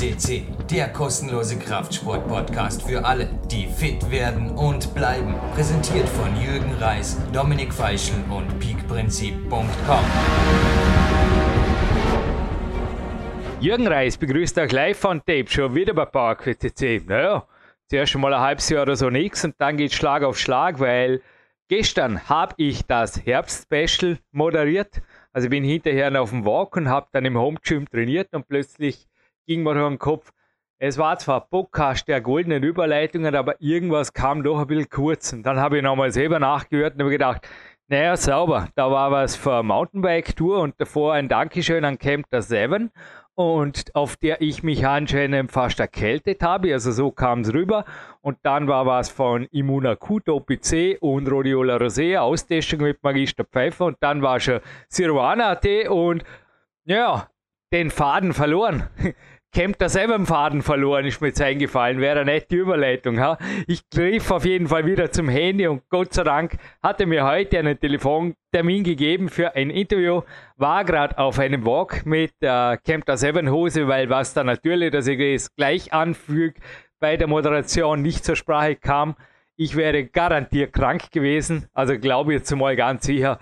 FCC, der kostenlose Kraftsport-Podcast für alle, die fit werden und bleiben. Präsentiert von Jürgen Reis, Dominik Feischl und peakprinzip.com. Jürgen Reis begrüßt euch live von Tape schon wieder bei Park FCC. Naja, zuerst mal ein halbes Jahr oder so nichts und dann geht Schlag auf Schlag, weil gestern habe ich das Herbst-Special moderiert. Also ich bin hinterher auf dem Walk und habe dann im Home Gym trainiert und plötzlich ging mir durch den Kopf, es war zwar Podcast der goldenen Überleitungen, aber irgendwas kam doch ein bisschen kurz. Und dann habe ich nochmal selber nachgehört und habe gedacht, naja, sauber, da war was für Mountainbike-Tour und davor ein Dankeschön an Camp der Seven und auf der ich mich anscheinend fast erkältet habe. Also so kam es rüber. Und dann war was von Immuna Q, OPC und Rhodiola Rosea, Austestung mit Magister Pfeiffer. Und dann war schon Sirwana AT und ja, den Faden verloren. Camp da selber einen Faden verloren, ist mir jetzt eingefallen. Wäre eine nette Überleitung. Ha? Ich griff auf jeden Fall wieder zum Handy und Gott sei Dank hatte mir heute einen Telefontermin gegeben für ein Interview. War gerade auf einem Walk mit äh, Camp da selber Hose, weil was da natürlich, dass ich es gleich anfüge, bei der Moderation nicht zur Sprache kam. Ich wäre garantiert krank gewesen. Also glaube ich jetzt mal ganz sicher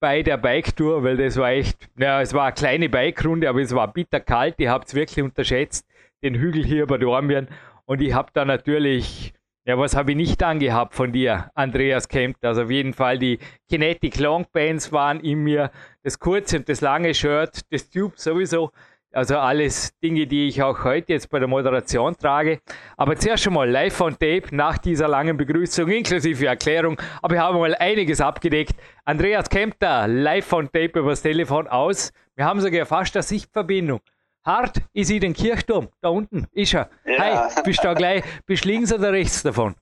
bei der Bike-Tour, weil das war echt, ja, es war eine kleine Bike-Runde, aber es war bitter kalt. Ihr habt es wirklich unterschätzt, den Hügel hier über Dormien. Und ich habe da natürlich, ja, was habe ich nicht angehabt von dir, Andreas Kemp? Also auf jeden Fall die Kinetic Long Bands waren in mir, das kurze und das lange Shirt, das Tube sowieso. Also alles Dinge, die ich auch heute jetzt bei der Moderation trage. Aber zuerst schon mal live on tape nach dieser langen Begrüßung inklusive Erklärung. Aber wir haben mal einiges abgedeckt. Andreas Kempter live on tape übers Telefon aus. Wir haben sogar fast eine Sichtverbindung. Hart ist in den Kirchturm. Da unten ist er. Ja. Hi, bist du da gleich, bist links oder rechts davon?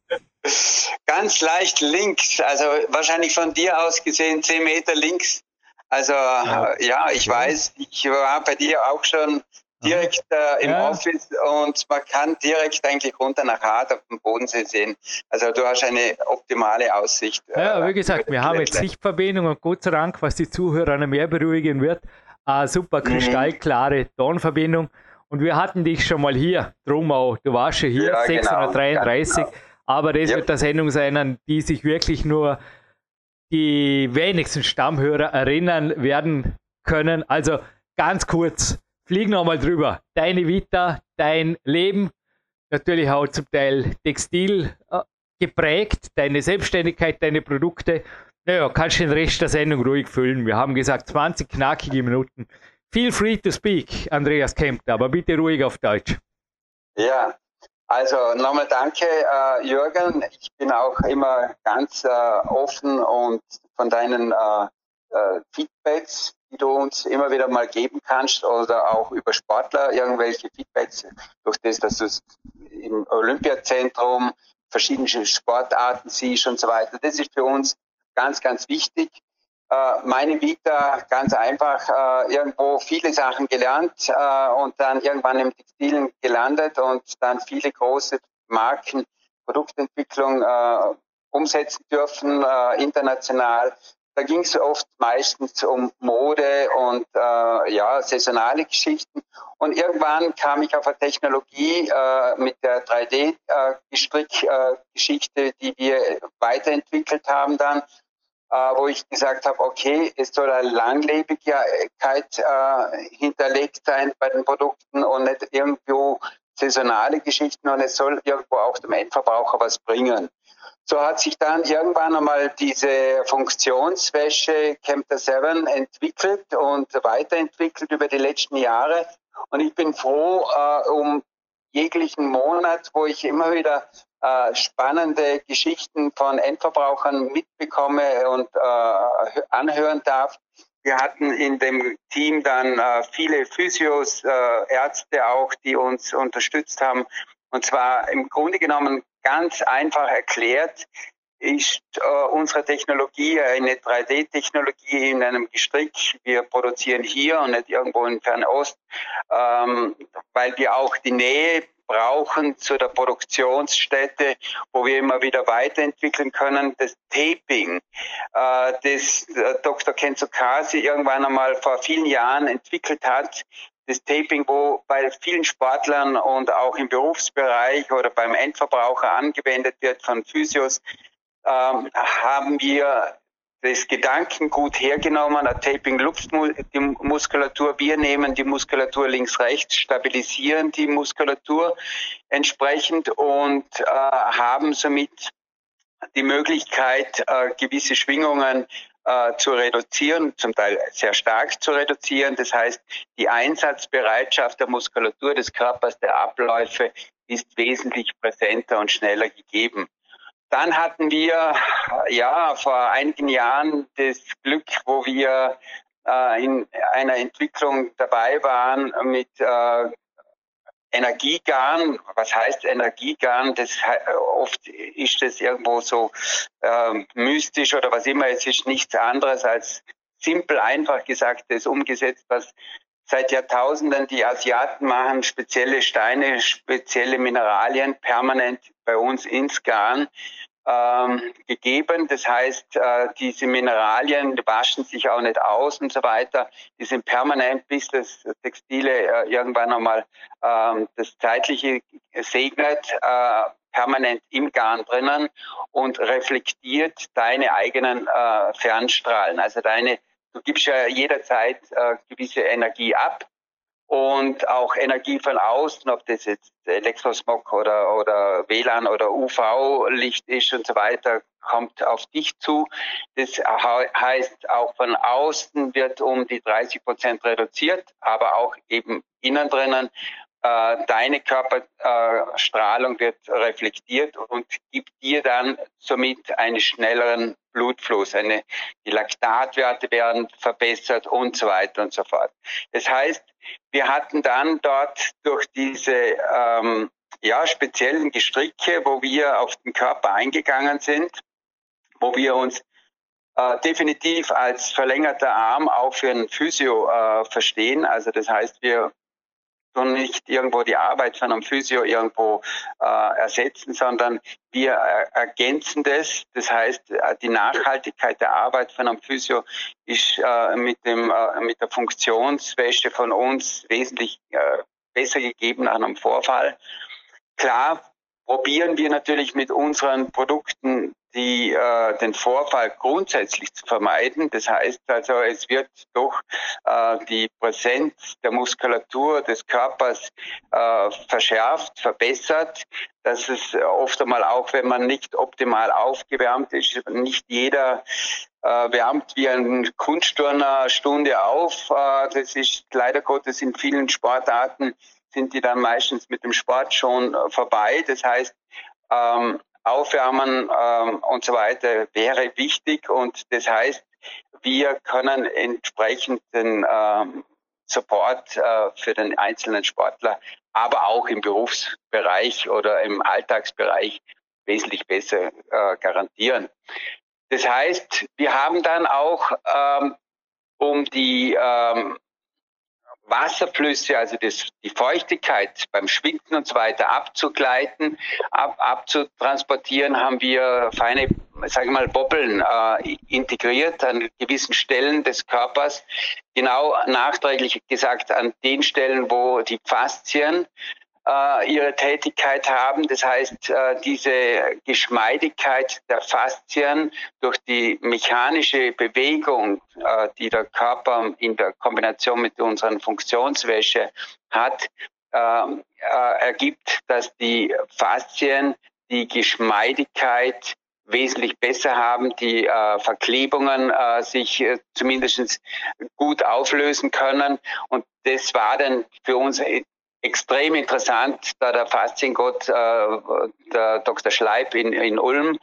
Ganz leicht links. Also wahrscheinlich von dir aus gesehen 10 Meter links also ja, ja ich weiß, ich war bei dir auch schon direkt äh, im ja. Office und man kann direkt eigentlich runter nach Hart auf dem Bodensee sehen. Also du hast eine optimale Aussicht. Ja, äh, wie gesagt, wir haben jetzt Sichtverbindung und Gott sei Dank, was die Zuhörer noch mehr beruhigen wird, eine super mhm. kristallklare. Tonverbindung. Und wir hatten dich schon mal hier, drum auch, du warst schon hier, ja, 633. Genau, genau. Aber das ja. wird eine Sendung sein, an die sich wirklich nur die wenigsten Stammhörer erinnern werden können. Also ganz kurz, flieg nochmal drüber. Deine Vita, dein Leben, natürlich auch zum Teil Textil äh, geprägt, deine Selbstständigkeit, deine Produkte. Naja, kannst den Rest der Sendung ruhig füllen. Wir haben gesagt 20 knackige Minuten. Feel free to speak, Andreas Kempter, aber bitte ruhig auf Deutsch. Ja, also nochmal danke, äh, Jürgen. Ich bin auch immer ganz äh, offen und von deinen äh, äh, Feedbacks, die du uns immer wieder mal geben kannst oder auch über Sportler irgendwelche Feedbacks, durch das, dass du im Olympiazentrum verschiedene Sportarten siehst und so weiter. Das ist für uns ganz, ganz wichtig. Äh, meine Vita ganz einfach äh, irgendwo viele Sachen gelernt äh, und dann irgendwann im Textilen gelandet und dann viele große Marken, Produktentwicklung äh, umsetzen dürfen, äh, international. Da ging es oft meistens um Mode und äh, ja, saisonale Geschichten. Und irgendwann kam ich auf eine Technologie mit der 3D-Gestrick-Geschichte, äh, die wir weiterentwickelt haben dann wo ich gesagt habe, okay, es soll eine Langlebigkeit äh, hinterlegt sein bei den Produkten und nicht irgendwo saisonale Geschichten und es soll irgendwo auch dem Endverbraucher was bringen. So hat sich dann irgendwann einmal diese Funktionswäsche Camper 7 entwickelt und weiterentwickelt über die letzten Jahre. Und ich bin froh äh, um jeglichen Monat, wo ich immer wieder äh, spannende Geschichten von Endverbrauchern mitbekomme und äh, anhören darf. Wir hatten in dem Team dann äh, viele Physios, äh, Ärzte auch, die uns unterstützt haben. Und zwar im Grunde genommen ganz einfach erklärt, ist äh, unsere Technologie eine 3D-Technologie in einem Gestrick. Wir produzieren hier und nicht irgendwo in Fernost, ähm, weil wir auch die Nähe brauchen zu der Produktionsstätte, wo wir immer wieder weiterentwickeln können. Das Taping, äh, das äh, Dr. Kenzo Kasi irgendwann einmal vor vielen Jahren entwickelt hat, das Taping, wo bei vielen Sportlern und auch im Berufsbereich oder beim Endverbraucher angewendet wird von Physios, ähm, haben wir das Gedankengut hergenommen, ein Taping lupft die Muskulatur, wir nehmen die Muskulatur links, rechts, stabilisieren die Muskulatur entsprechend und äh, haben somit die Möglichkeit, äh, gewisse Schwingungen äh, zu reduzieren, zum Teil sehr stark zu reduzieren. Das heißt, die Einsatzbereitschaft der Muskulatur des Körpers, der Abläufe ist wesentlich präsenter und schneller gegeben. Dann hatten wir ja vor einigen Jahren das Glück, wo wir äh, in einer Entwicklung dabei waren mit äh, Energiegarn. Was heißt Energiegarn? Das oft ist das irgendwo so äh, mystisch oder was immer. Es ist nichts anderes als simpel, einfach gesagt, das umgesetzt, was seit Jahrtausenden die Asiaten machen, spezielle Steine, spezielle Mineralien permanent bei uns ins Garn ähm, gegeben. Das heißt, äh, diese Mineralien waschen sich auch nicht aus und so weiter. Die sind permanent, bis das Textile äh, irgendwann einmal ähm, das Zeitliche segnet, äh, permanent im Garn drinnen und reflektiert deine eigenen äh, Fernstrahlen. Also deine, du gibst ja jederzeit äh, gewisse Energie ab und auch Energie von außen, ob das jetzt Elektrosmog oder, oder WLAN oder UV-Licht ist und so weiter, kommt auf dich zu. Das heißt, auch von außen wird um die 30 Prozent reduziert, aber auch eben innen drinnen äh, deine Körperstrahlung wird reflektiert und gibt dir dann somit einen schnelleren Blutfluss. Eine, die Laktatwerte werden verbessert und so weiter und so fort. Das heißt, wir hatten dann dort durch diese ähm, ja, speziellen Gestricke, wo wir auf den Körper eingegangen sind, wo wir uns äh, definitiv als verlängerter Arm auch für einen Physio äh, verstehen. Also das heißt, wir und nicht irgendwo die Arbeit von einem Physio irgendwo äh, ersetzen, sondern wir ergänzen das. Das heißt, äh, die Nachhaltigkeit der Arbeit von einem Physio ist äh, mit, dem, äh, mit der Funktionswäsche von uns wesentlich äh, besser gegeben nach einem Vorfall. Klar probieren wir natürlich mit unseren Produkten die, äh, den Vorfall grundsätzlich zu vermeiden. Das heißt also, es wird durch äh, die Präsenz der Muskulatur des Körpers äh, verschärft, verbessert. Das ist oft einmal auch, wenn man nicht optimal aufgewärmt ist, nicht jeder äh, wärmt wie ein Kunstturner Stunde auf. Äh, das ist leider Gottes in vielen Sportarten sind die dann meistens mit dem Sport schon äh, vorbei. Das heißt, ähm, Aufwärmen ähm, und so weiter wäre wichtig und das heißt, wir können entsprechend den ähm, Support äh, für den einzelnen Sportler, aber auch im Berufsbereich oder im Alltagsbereich wesentlich besser äh, garantieren. Das heißt, wir haben dann auch ähm, um die ähm, Wasserflüsse, also das, die Feuchtigkeit beim Schwinden und so weiter abzugleiten, ab, abzutransportieren, haben wir feine, sage ich mal, Bobbeln äh, integriert an gewissen Stellen des Körpers. Genau nachträglich gesagt an den Stellen, wo die Faszien äh, ihre Tätigkeit haben. Das heißt, äh, diese Geschmeidigkeit der Faszien durch die mechanische Bewegung, äh, die der Körper in der Kombination mit unseren Funktionswäsche hat, ähm, äh, ergibt, dass die Faszien die Geschmeidigkeit wesentlich besser haben, die äh, Verklebungen äh, sich äh, zumindest gut auflösen können. Und das war dann für uns extrem interessant, da der Fasziengott, äh, der Dr. Schleib in, in Ulm,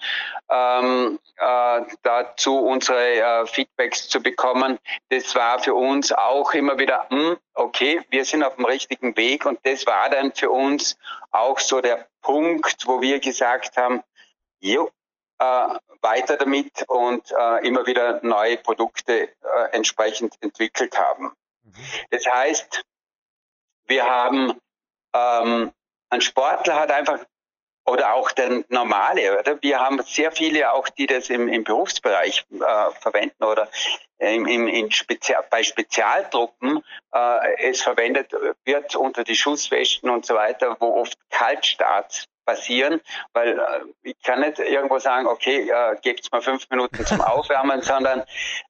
ähm, äh, dazu unsere äh, Feedbacks zu bekommen. Das war für uns auch immer wieder, hm, okay, wir sind auf dem richtigen Weg und das war dann für uns auch so der Punkt, wo wir gesagt haben, jo, äh, weiter damit und äh, immer wieder neue Produkte äh, entsprechend entwickelt haben. Mhm. Das heißt, wir haben, ähm, ein Sportler hat einfach oder auch der normale, oder? Wir haben sehr viele auch, die das im, im Berufsbereich äh, verwenden oder im, im, in Spezial, bei Spezialtruppen äh, es verwendet wird unter die Schusswesten und so weiter, wo oft Kaltstarts passieren, weil äh, ich kann nicht irgendwo sagen, okay, äh, gebt's mal fünf Minuten zum Aufwärmen, sondern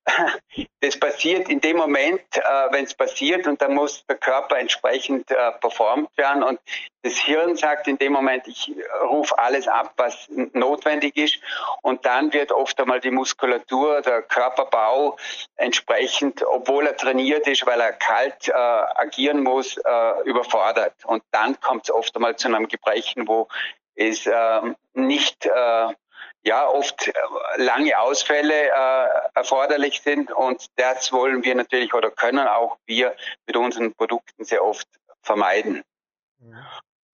das passiert in dem Moment, äh, wenn es passiert und dann muss der Körper entsprechend äh, performt werden und das Hirn sagt in dem Moment, ich rufe alles ab, was notwendig ist und dann wird oft einmal die Muskulatur, der Körperbau entsprechend, obwohl er trainiert ist, weil er kalt äh, agieren muss, äh, überfordert. Und dann kommt es oft einmal zu einem Gebrechen, wo es äh, nicht ja oft äh, lange Ausfälle äh, erforderlich sind. Und das wollen wir natürlich oder können auch wir mit unseren Produkten sehr oft vermeiden.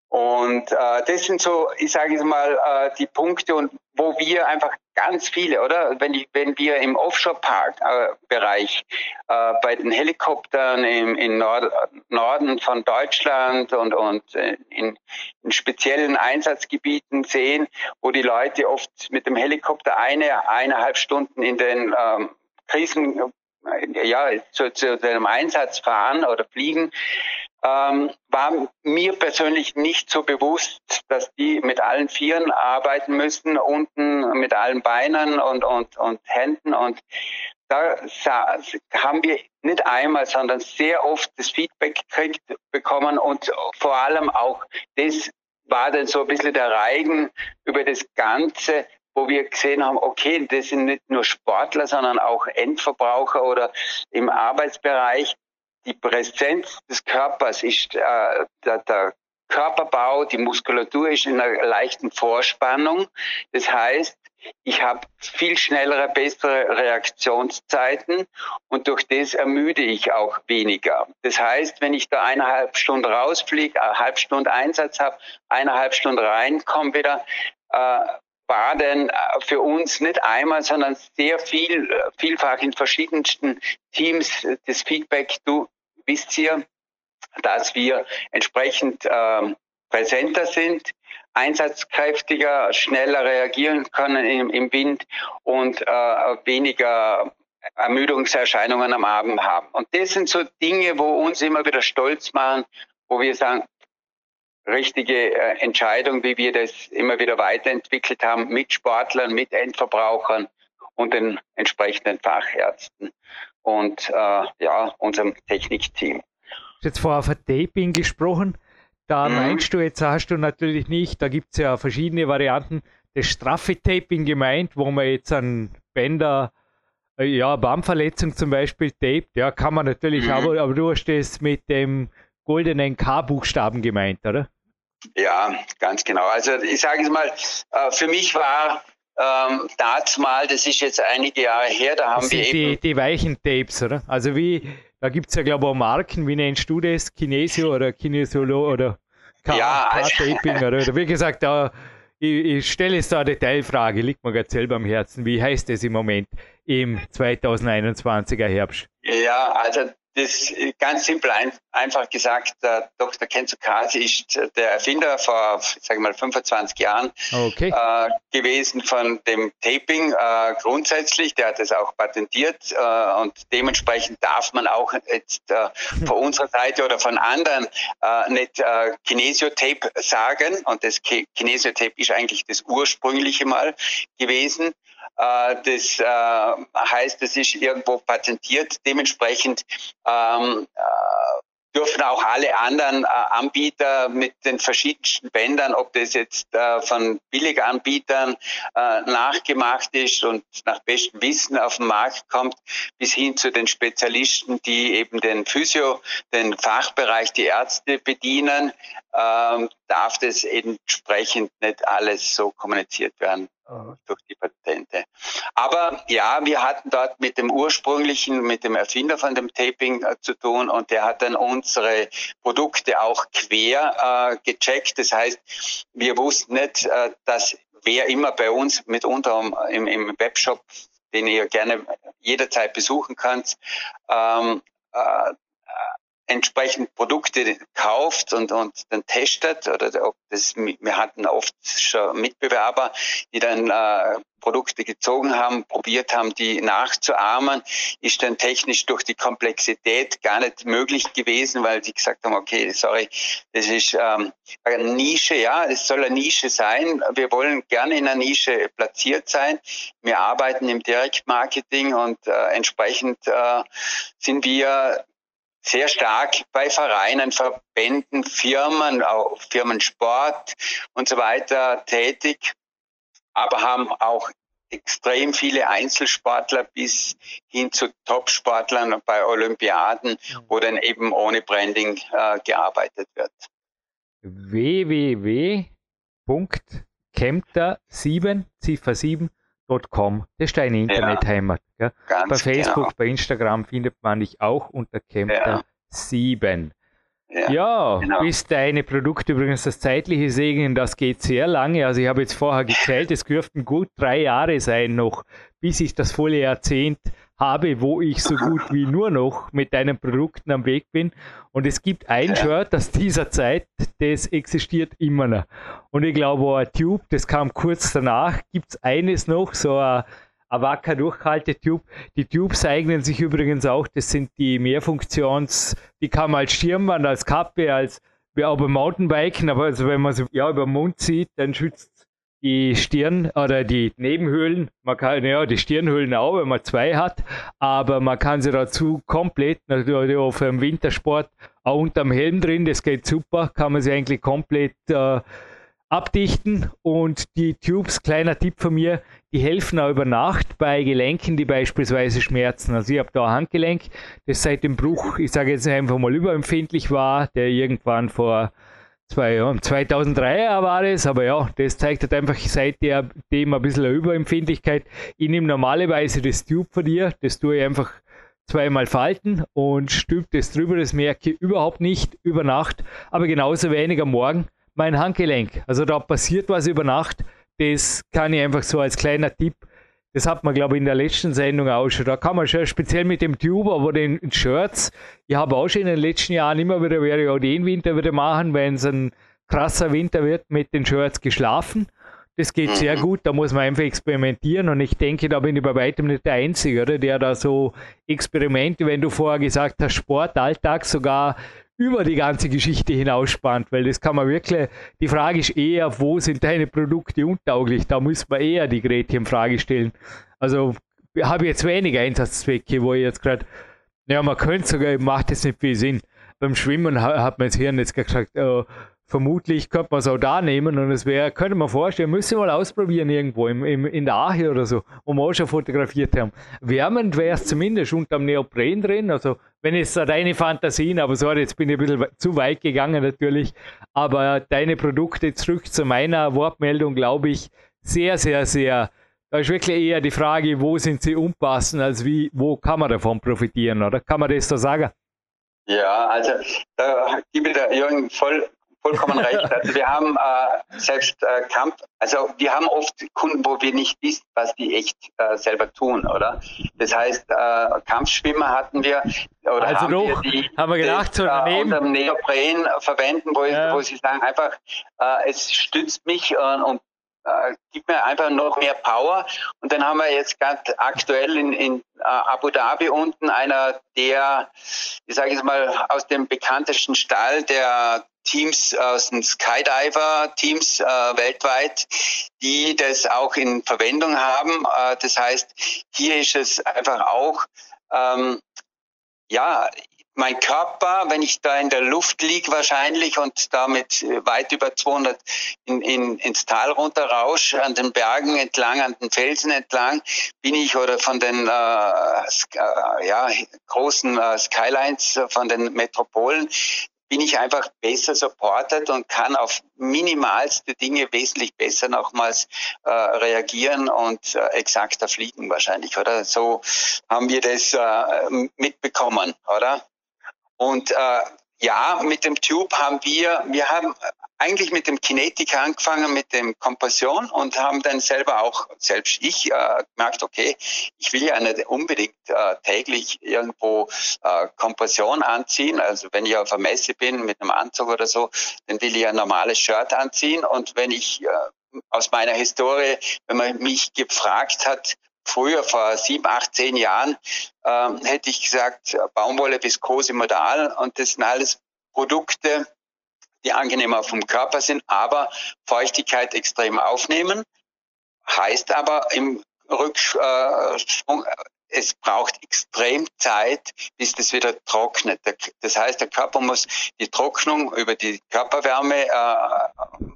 Und äh, das sind so, ich sage jetzt mal, äh, die Punkte, und wo wir einfach ganz viele, oder? Wenn, ich, wenn wir im Offshore-Park-Bereich äh, bei den Helikoptern im, im Nord Norden von Deutschland und, und äh, in, in speziellen Einsatzgebieten sehen, wo die Leute oft mit dem Helikopter eine, eineinhalb Stunden in den ähm, Krisen ja, zu, zu einem Einsatz fahren oder fliegen, ähm, war mir persönlich nicht so bewusst, dass die mit allen Vieren arbeiten müssen, unten mit allen Beinen und, und, und Händen. Und da haben wir nicht einmal, sondern sehr oft das Feedback gekriegt bekommen und vor allem auch das war dann so ein bisschen der Reigen über das Ganze, wo wir gesehen haben, okay, das sind nicht nur Sportler, sondern auch Endverbraucher oder im Arbeitsbereich, die Präsenz des Körpers ist äh, der, der Körperbau, die Muskulatur ist in einer leichten Vorspannung. Das heißt, ich habe viel schnellere, bessere Reaktionszeiten und durch das ermüde ich auch weniger. Das heißt, wenn ich da eineinhalb Stunden rausfliege, eine halbe Stunde Einsatz habe, eineinhalb Stunden reinkomme wieder, äh, war denn äh, für uns nicht einmal, sondern sehr viel, äh, vielfach in verschiedensten Teams das Feedback, du wisst ihr, dass wir entsprechend äh, präsenter sind, einsatzkräftiger, schneller reagieren können im, im Wind und äh, weniger Ermüdungserscheinungen am Abend haben. Und das sind so Dinge, wo uns immer wieder stolz machen, wo wir sagen, richtige äh, Entscheidung, wie wir das immer wieder weiterentwickelt haben mit Sportlern, mit Endverbrauchern und den entsprechenden Fachärzten und äh, ja, unserem Technikteam. Du hast jetzt vorher von Taping gesprochen. Da mhm. meinst du, jetzt hast du natürlich nicht, da gibt es ja verschiedene Varianten, das straffe Taping gemeint, wo man jetzt an Bänder, äh, ja, Baumverletzung zum Beispiel taped, ja, kann man natürlich, mhm. aber, aber du hast das mit dem goldenen K-Buchstaben gemeint, oder? Ja, ganz genau. Also ich sage es mal, äh, für mich war ähm, mal, das ist jetzt einige Jahre her, da haben das wir die, eben... Die weichen Tapes, oder? Also wie, da gibt es ja glaube ich auch Marken, wie nennst du das? Kinesio oder Kinesiolo oder K-Taping? Ja, oder, oder wie gesagt, da, ich, ich stelle jetzt da eine Detailfrage, liegt mir gerade selber am Herzen. Wie heißt das im Moment im 2021er Herbst? Ja, also das ganz simpel ein, einfach gesagt, der Dr. Kenzo Kasi ist der Erfinder vor, sage mal, 25 Jahren okay. äh, gewesen von dem Taping äh, grundsätzlich. Der hat es auch patentiert äh, und dementsprechend darf man auch jetzt äh, von unserer Seite oder von anderen äh, nicht äh, Kinesiotape sagen. Und das Kinesiotape ist eigentlich das ursprüngliche Mal gewesen. Äh, das äh, heißt, es ist irgendwo patentiert. Dementsprechend ähm, äh, dürfen auch alle anderen Anbieter mit den verschiedensten Bändern, ob das jetzt von Billiganbietern nachgemacht ist und nach bestem Wissen auf den Markt kommt, bis hin zu den Spezialisten, die eben den Physio, den Fachbereich, die Ärzte bedienen, ähm, darf das entsprechend nicht alles so kommuniziert werden durch. Aber ja, wir hatten dort mit dem ursprünglichen, mit dem Erfinder von dem Taping äh, zu tun und der hat dann unsere Produkte auch quer äh, gecheckt. Das heißt, wir wussten nicht, äh, dass wer immer bei uns mitunter im, im Webshop, den ihr gerne jederzeit besuchen könnt, ähm, äh, entsprechend Produkte kauft und, und dann testet oder ob das, wir hatten oft schon Mitbewerber, die dann äh, Produkte gezogen haben, probiert haben, die nachzuahmen, ist dann technisch durch die Komplexität gar nicht möglich gewesen, weil sie gesagt haben, okay, sorry, das ist ähm, eine Nische, ja, es soll eine Nische sein. Wir wollen gerne in einer Nische platziert sein. Wir arbeiten im Direktmarketing und äh, entsprechend äh, sind wir sehr stark bei Vereinen, Verbänden, Firmen, auch Firmensport und so weiter tätig, aber haben auch extrem viele Einzelsportler bis hin zu Topsportlern bei Olympiaden, wo dann eben ohne Branding äh, gearbeitet wird. www.kempter7, Ziffer 7.com. Das ist deine Internetheimat. Ja, bei Facebook, genau. bei Instagram findet man dich auch unter Kempter7. Ja, ja genau. bis deine Produkte übrigens das zeitliche Segnen, das geht sehr lange. Also ich habe jetzt vorher gezählt, es dürften gut drei Jahre sein noch, bis ich das volle Jahrzehnt habe, wo ich so gut wie nur noch mit deinen Produkten am Weg bin. Und es gibt ein ja. Shirt aus dieser Zeit, das existiert immer noch. Und ich glaube, ein Tube, das kam kurz danach, gibt es eines noch, so ein Avaka Durchhaltetube. Die Tubes eignen sich übrigens auch, das sind die Mehrfunktions, die kann man als Stirnband, als Kappe, als wie auch beim Mountainbiken, aber also wenn man sie ja über den Mund zieht, dann schützt die Stirn oder die Nebenhöhlen, man kann ja die Stirnhöhlen auch, wenn man zwei hat, aber man kann sie dazu komplett, natürlich auch für den Wintersport, auch unterm Helm drin, das geht super, kann man sie eigentlich komplett äh, abdichten. Und die Tubes, kleiner Tipp von mir, die helfen auch über Nacht bei Gelenken, die beispielsweise schmerzen. Also ich habe da ein Handgelenk, das seit dem Bruch, ich sage jetzt einfach mal überempfindlich war, der irgendwann vor zwei Jahren, 2003 war das, aber ja, das zeigt halt einfach seitdem ein bisschen eine Überempfindlichkeit. Ich nehme normalerweise das Tube von dir, das tue ich einfach zweimal falten und stülpe das drüber, das merke ich überhaupt nicht über Nacht, aber genauso wenig am Morgen mein Handgelenk. Also da passiert was über Nacht. Das kann ich einfach so als kleiner Tipp. Das hat man, glaube ich, in der letzten Sendung auch schon. Da kann man schon speziell mit dem Tube, aber den Shirts. Ich habe auch schon in den letzten Jahren immer wieder, werde ich auch den Winter wieder machen, wenn es ein krasser Winter wird, mit den Shirts geschlafen. Das geht sehr mhm. gut, da muss man einfach experimentieren und ich denke, da bin ich bei weitem nicht der Einzige, oder? der da so Experimente, wenn du vorher gesagt hast, Sport, Alltag sogar über die ganze Geschichte hinausspannt, weil das kann man wirklich, die Frage ist eher, wo sind deine Produkte untauglich? Da muss man eher die Gretchenfrage stellen. Also habe jetzt weniger Einsatzzwecke, wo ich jetzt gerade, ja, man könnte sogar, macht das nicht viel Sinn. Beim Schwimmen hat man jetzt Hirn jetzt gesagt, äh, vermutlich könnte man es auch da nehmen und es wäre, könnte man vorstellen, wir mal ausprobieren irgendwo im, im, in der Ache oder so, wo wir auch schon fotografiert haben. Wärmend wäre es zumindest unterm Neopren drin, also wenn es deine Fantasien, aber sorry, jetzt bin ich ein bisschen zu weit gegangen natürlich, aber deine Produkte zurück zu meiner Wortmeldung, glaube ich, sehr, sehr, sehr, da ist wirklich eher die Frage, wo sind sie unpassend, als wie, wo kann man davon profitieren, oder? Kann man das so sagen? Ja, also da gebe ich der Jürgen voll vollkommen recht. Also wir haben äh, selbst äh, Kampf, also wir haben oft Kunden, wo wir nicht wissen, was die echt äh, selber tun, oder? Das heißt, äh, Kampfschwimmer hatten wir oder also haben doch, wir die haben wir gedacht, das, äh, unter Neopren verwenden, wo, ja. wo sie sagen einfach, äh, es stützt mich äh, und äh, gibt mir einfach noch mehr Power. Und dann haben wir jetzt ganz aktuell in, in äh, Abu Dhabi unten einer der, ich sage jetzt mal, aus dem bekanntesten Stall der Teams aus den Skydiver-Teams äh, weltweit, die das auch in Verwendung haben. Äh, das heißt, hier ist es einfach auch, ähm, ja, mein Körper, wenn ich da in der Luft liege wahrscheinlich und damit weit über 200 in, in, ins Tal runter rausche, an den Bergen entlang, an den Felsen entlang, bin ich oder von den äh, äh ja, großen äh, Skylines von den Metropolen, bin ich einfach besser supported und kann auf minimalste Dinge wesentlich besser nochmals äh, reagieren und äh, exakter fliegen wahrscheinlich, oder? So haben wir das äh, mitbekommen, oder? Und äh, ja, mit dem Tube haben wir, wir haben eigentlich mit dem Kinetik angefangen, mit dem Kompression und haben dann selber auch, selbst ich, äh, gemerkt, okay, ich will ja nicht unbedingt äh, täglich irgendwo äh, Kompression anziehen. Also wenn ich auf einer Messe bin mit einem Anzug oder so, dann will ich ein normales Shirt anziehen. Und wenn ich äh, aus meiner Historie, wenn man mich gefragt hat, früher vor sieben, acht, zehn Jahren, ähm, hätte ich gesagt, Baumwolle, Viskose, Modal und das sind alles Produkte, die angenehmer vom Körper sind, aber Feuchtigkeit extrem aufnehmen. Heißt aber im Rücksprung, es braucht extrem Zeit, bis das wieder trocknet. Das heißt, der Körper muss die Trocknung über die Körperwärme äh,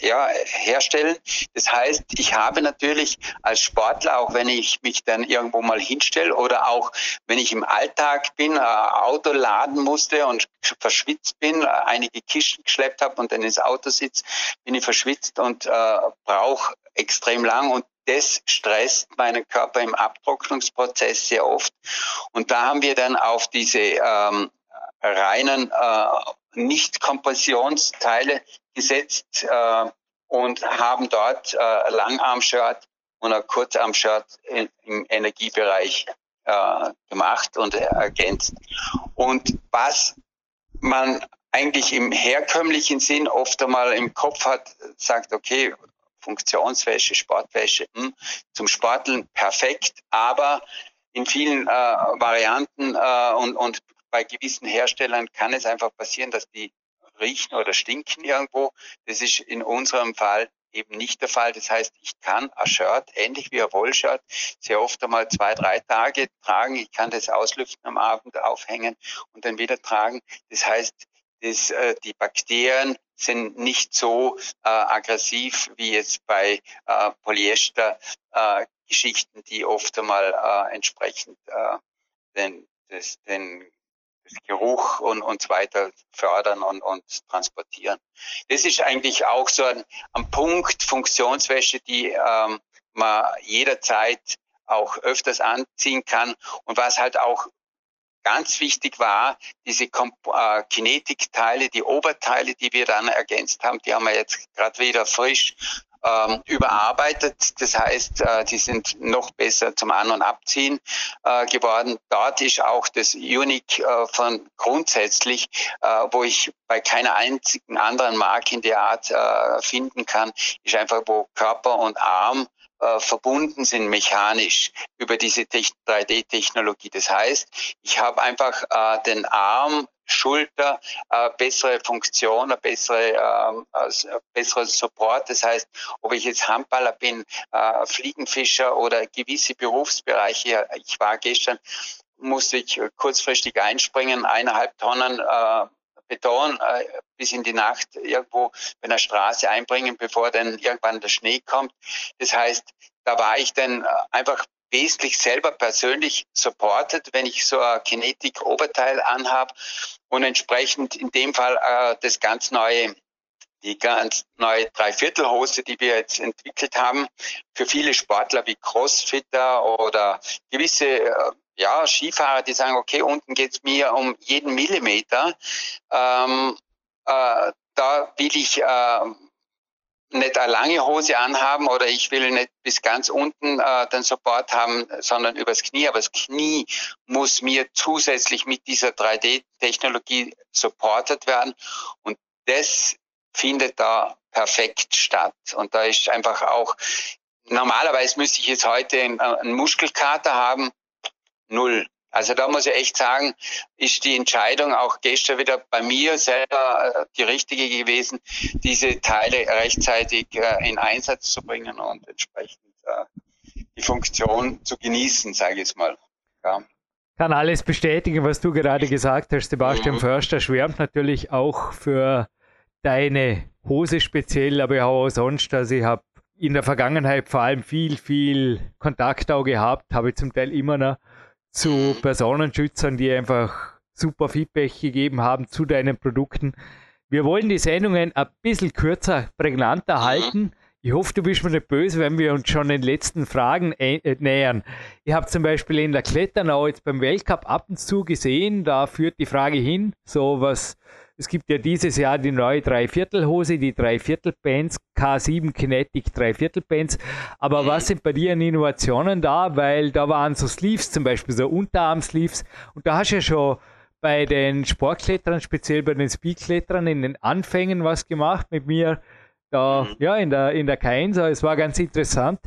ja, herstellen. Das heißt, ich habe natürlich als Sportler, auch wenn ich mich dann irgendwo mal hinstelle oder auch wenn ich im Alltag bin, äh, Auto laden musste und verschwitzt bin, einige Kisten geschleppt habe und dann ins Auto sitze, bin ich verschwitzt und äh, brauche extrem lang und das stresst meinen Körper im Abtrocknungsprozess sehr oft. Und da haben wir dann auf diese ähm, reinen äh, Nicht-Kompressionsteile gesetzt äh, und haben dort äh, Langarm-Shirt und ein Kurzarm-Shirt im Energiebereich äh, gemacht und ergänzt. Und was man eigentlich im herkömmlichen Sinn oft einmal im Kopf hat, sagt, okay, Funktionswäsche, Sportwäsche, hm, zum Sporteln perfekt, aber in vielen äh, Varianten äh, und, und bei gewissen Herstellern kann es einfach passieren, dass die riechen oder stinken irgendwo. Das ist in unserem Fall eben nicht der Fall. Das heißt, ich kann ein Shirt, ähnlich wie ein Wollshirt, sehr oft einmal zwei, drei Tage tragen. Ich kann das auslüften am Abend, aufhängen und dann wieder tragen. Das heißt, das, äh, die Bakterien sind nicht so äh, aggressiv wie es bei äh, Polyester äh, Geschichten, die oft einmal äh, entsprechend äh, den, das, den Geruch und, und so weiter fördern und, und transportieren. Das ist eigentlich auch so ein, ein Punkt Funktionswäsche, die ähm, man jederzeit auch öfters anziehen kann und was halt auch ganz wichtig war, diese äh, Kinetikteile, die Oberteile, die wir dann ergänzt haben, die haben wir jetzt gerade wieder frisch ähm, überarbeitet. Das heißt, äh, die sind noch besser zum An- und Abziehen äh, geworden. Dort ist auch das Unique äh, von grundsätzlich, äh, wo ich bei keiner einzigen anderen Marke in der Art äh, finden kann, ist einfach, wo Körper und Arm äh, verbunden sind mechanisch über diese 3D-Technologie. Das heißt, ich habe einfach äh, den Arm Schulter, äh, bessere Funktion, ein bessere, äh, bessere Support. Das heißt, ob ich jetzt Handballer bin, äh, Fliegenfischer oder gewisse Berufsbereiche. Ich war gestern, musste ich kurzfristig einspringen, eineinhalb Tonnen äh, Beton äh, bis in die Nacht irgendwo bei einer Straße einbringen, bevor dann irgendwann der Schnee kommt. Das heißt, da war ich dann äh, einfach wesentlich selber persönlich supported, wenn ich so ein Kinetik-Oberteil anhabe und entsprechend in dem Fall äh, das ganz neue die ganz neue Dreiviertelhose, die wir jetzt entwickelt haben, für viele Sportler wie Crossfitter oder gewisse äh, ja, Skifahrer, die sagen, okay, unten geht's mir um jeden Millimeter. Ähm, äh, da will ich äh, nicht eine lange Hose anhaben oder ich will nicht bis ganz unten äh, den Support haben, sondern übers Knie. Aber das Knie muss mir zusätzlich mit dieser 3D-Technologie supportet werden. Und das findet da perfekt statt. Und da ist einfach auch, normalerweise müsste ich jetzt heute einen, einen Muskelkater haben. Null. Also da muss ich echt sagen, ist die Entscheidung auch gestern wieder bei mir selber äh, die richtige gewesen, diese Teile rechtzeitig äh, in Einsatz zu bringen und entsprechend äh, die Funktion zu genießen, sage ich jetzt mal. Ja. Kann alles bestätigen, was du gerade gesagt hast. Sebastian mhm. Förster schwärmt natürlich auch für deine Hose speziell, aber auch sonst. Also ich habe in der Vergangenheit vor allem viel, viel Kontakt auch gehabt, habe ich zum Teil immer noch zu Personenschützern, die einfach super Feedback gegeben haben zu deinen Produkten. Wir wollen die Sendungen ein bisschen kürzer, prägnanter mhm. halten. Ich hoffe, du bist mir nicht böse, wenn wir uns schon den letzten Fragen äh, nähern. Ich habe zum Beispiel in der Kletternau jetzt beim Weltcup ab und zu gesehen, da führt die Frage hin, so was, es gibt ja dieses Jahr die neue Dreiviertelhose, die Dreiviertelbands, K7 Kinetic Dreiviertelbands. Aber was sind bei dir an Innovationen da? Weil da waren so Sleeves, zum Beispiel so Unterarm-Sleeves. Und da hast du ja schon bei den Sportklettern, speziell bei den Speedklettern in den Anfängen was gemacht mit mir da, mhm. ja, in der, in der K1. Es war ganz interessant.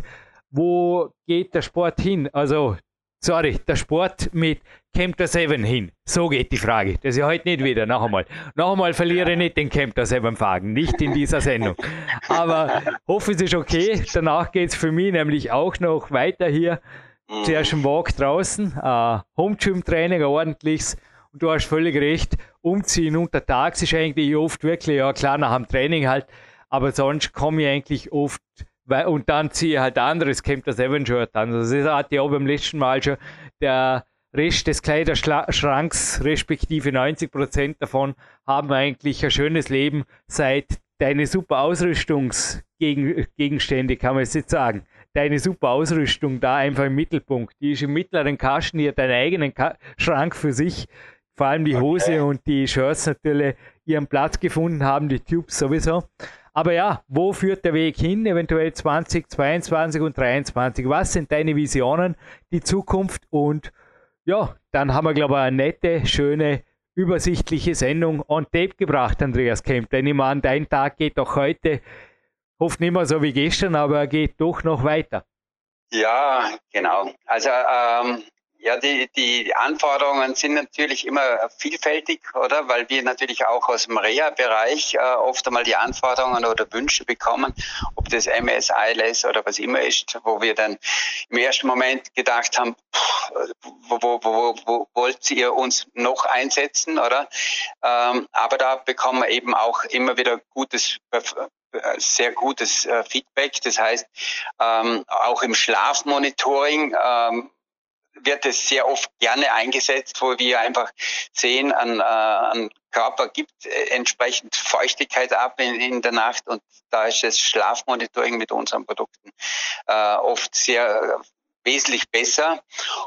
Wo geht der Sport hin? Also, sorry, der Sport mit Camper 7 hin? So geht die Frage. Das ist ja heute nicht wieder. Noch einmal. Noch einmal verliere ich nicht den Camper 7 Fragen. Nicht in dieser Sendung. Aber hoffe, es ist okay. Danach geht es für mich nämlich auch noch weiter hier. Zuerst ein Walk draußen, äh, Home Gym Training, ein ordentliches und du hast völlig recht, umziehen untertags ist eigentlich oft wirklich, ja klar, nach dem Training halt, aber sonst komme ich eigentlich oft, weil, und dann ziehe ich halt anderes Camp das Seven Shirt an. Also das hatte ich auch beim letzten Mal schon, der Rest des Kleiderschranks, respektive 90 Prozent davon, haben eigentlich ein schönes Leben seit deine super Ausrüstungsgegenstände, kann man jetzt sagen. Deine super Ausrüstung da einfach im Mittelpunkt. Die ist im mittleren Kasten hier, deinen eigenen Ka Schrank für sich vor allem die Hose okay. und die Shirts natürlich ihren Platz gefunden haben, die Tubes sowieso. Aber ja, wo führt der Weg hin? Eventuell 2022 und 2023. Was sind deine Visionen, die Zukunft? Und ja, dann haben wir, glaube ich, eine nette, schöne, übersichtliche Sendung on Tape gebracht, Andreas Kemp. Denn ich meine, dein Tag geht doch heute, oft nicht mehr so wie gestern, aber er geht doch noch weiter. Ja, genau. Also ähm, ja, die, die Anforderungen sind natürlich immer vielfältig, oder? Weil wir natürlich auch aus dem Reha-Bereich äh, oft einmal die Anforderungen oder Wünsche bekommen, ob das MS, ILS oder was immer ist, wo wir dann im ersten Moment gedacht haben, wo, wo, wo, wo wollt ihr uns noch einsetzen, oder? Ähm, aber da bekommen wir eben auch immer wieder gutes sehr gutes äh, Feedback. Das heißt, ähm, auch im Schlafmonitoring ähm, wird es sehr oft gerne eingesetzt, wo wir einfach sehen, ein, äh, ein Körper gibt äh, entsprechend Feuchtigkeit ab in, in, der Nacht und da ist das Schlafmonitoring mit unseren Produkten äh, oft sehr äh, wesentlich besser.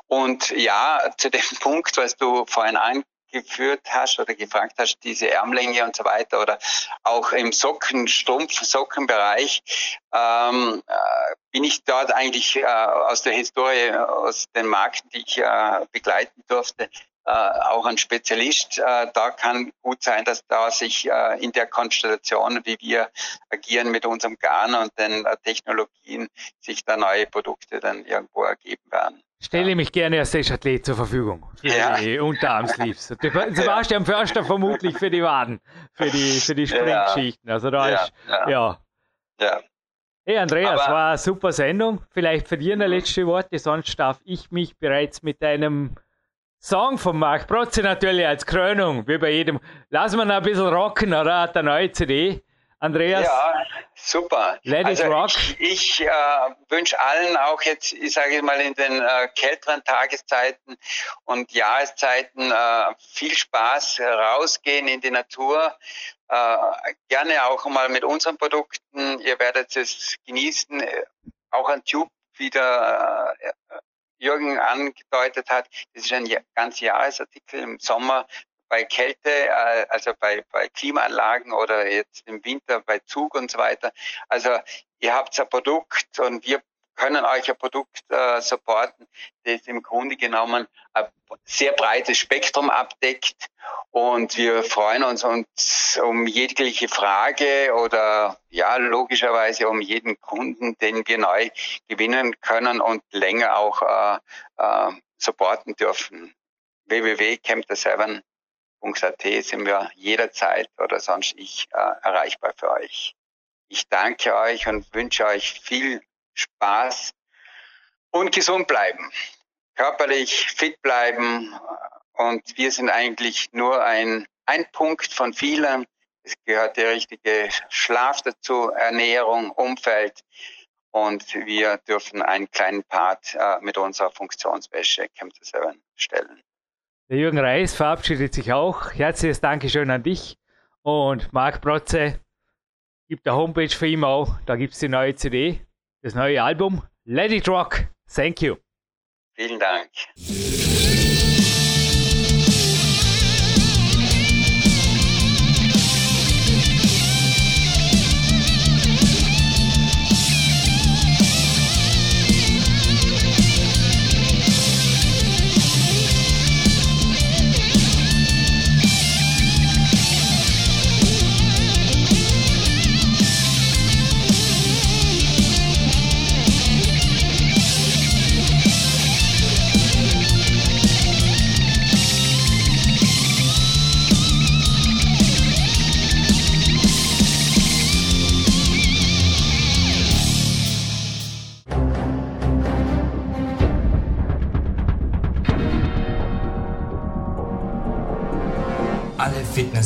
Und ja, zu dem Punkt, was du vorhin an, geführt hast oder gefragt hast, diese Ärmlänge und so weiter oder auch im Socken, Strumpf, Sockenbereich, ähm, äh, bin ich dort eigentlich äh, aus der Historie, aus den Marken, die ich äh, begleiten durfte, äh, auch ein Spezialist. Äh, da kann gut sein, dass da sich äh, in der Konstellation, wie wir agieren mit unserem Garn und den Technologien, sich da neue Produkte dann irgendwo ergeben werden. Stelle mich gerne als Athlet zur Verfügung für ja. die Unterarmsleeves. Du, du warst ja am Förster vermutlich für die Waden, für die, für die Springgeschichten. Also da ist, ja. ja. Hey Andreas, Aber, war eine super Sendung. Vielleicht für dir eine letzte Worte, sonst darf ich mich bereits mit einem Song von Marc Protze natürlich als Krönung, wie bei jedem. Wir noch ein bisschen rocken, oder? Hat eine neue CD. Andreas? Ja, super. Let also rock. Ich, ich äh, wünsche allen auch jetzt, ich sage mal in den äh, kälteren Tageszeiten und Jahreszeiten äh, viel Spaß, rausgehen in die Natur. Äh, gerne auch mal mit unseren Produkten. Ihr werdet es genießen. Auch ein Tube wieder äh, Jürgen angedeutet hat, das ist ein ganz Jahresartikel im Sommer bei Kälte, äh, also bei, bei Klimaanlagen oder jetzt im Winter bei Zug und so weiter. Also ihr habt ein Produkt und wir können euch ein Produkt äh, supporten, das im Grunde genommen ein sehr breites Spektrum abdeckt. Und wir freuen uns, uns um jegliche Frage oder ja, logischerweise um jeden Kunden, den wir neu gewinnen können und länger auch äh, äh, supporten dürfen. www.camter7.at sind wir jederzeit oder sonst ich äh, erreichbar für euch. Ich danke euch und wünsche euch viel Spaß und gesund bleiben. Körperlich fit bleiben. Und wir sind eigentlich nur ein, ein Punkt von vielen. Es gehört der richtige Schlaf dazu, Ernährung, Umfeld. Und wir dürfen einen kleinen Part äh, mit unserer Funktionswäsche Camp 7 stellen. Der Jürgen Reis verabschiedet sich auch. Herzliches Dankeschön an dich und Marc Protze Gibt eine Homepage für ihn auch. Da gibt es die neue CD, das neue Album. Let it rock. Thank you. Vielen Dank.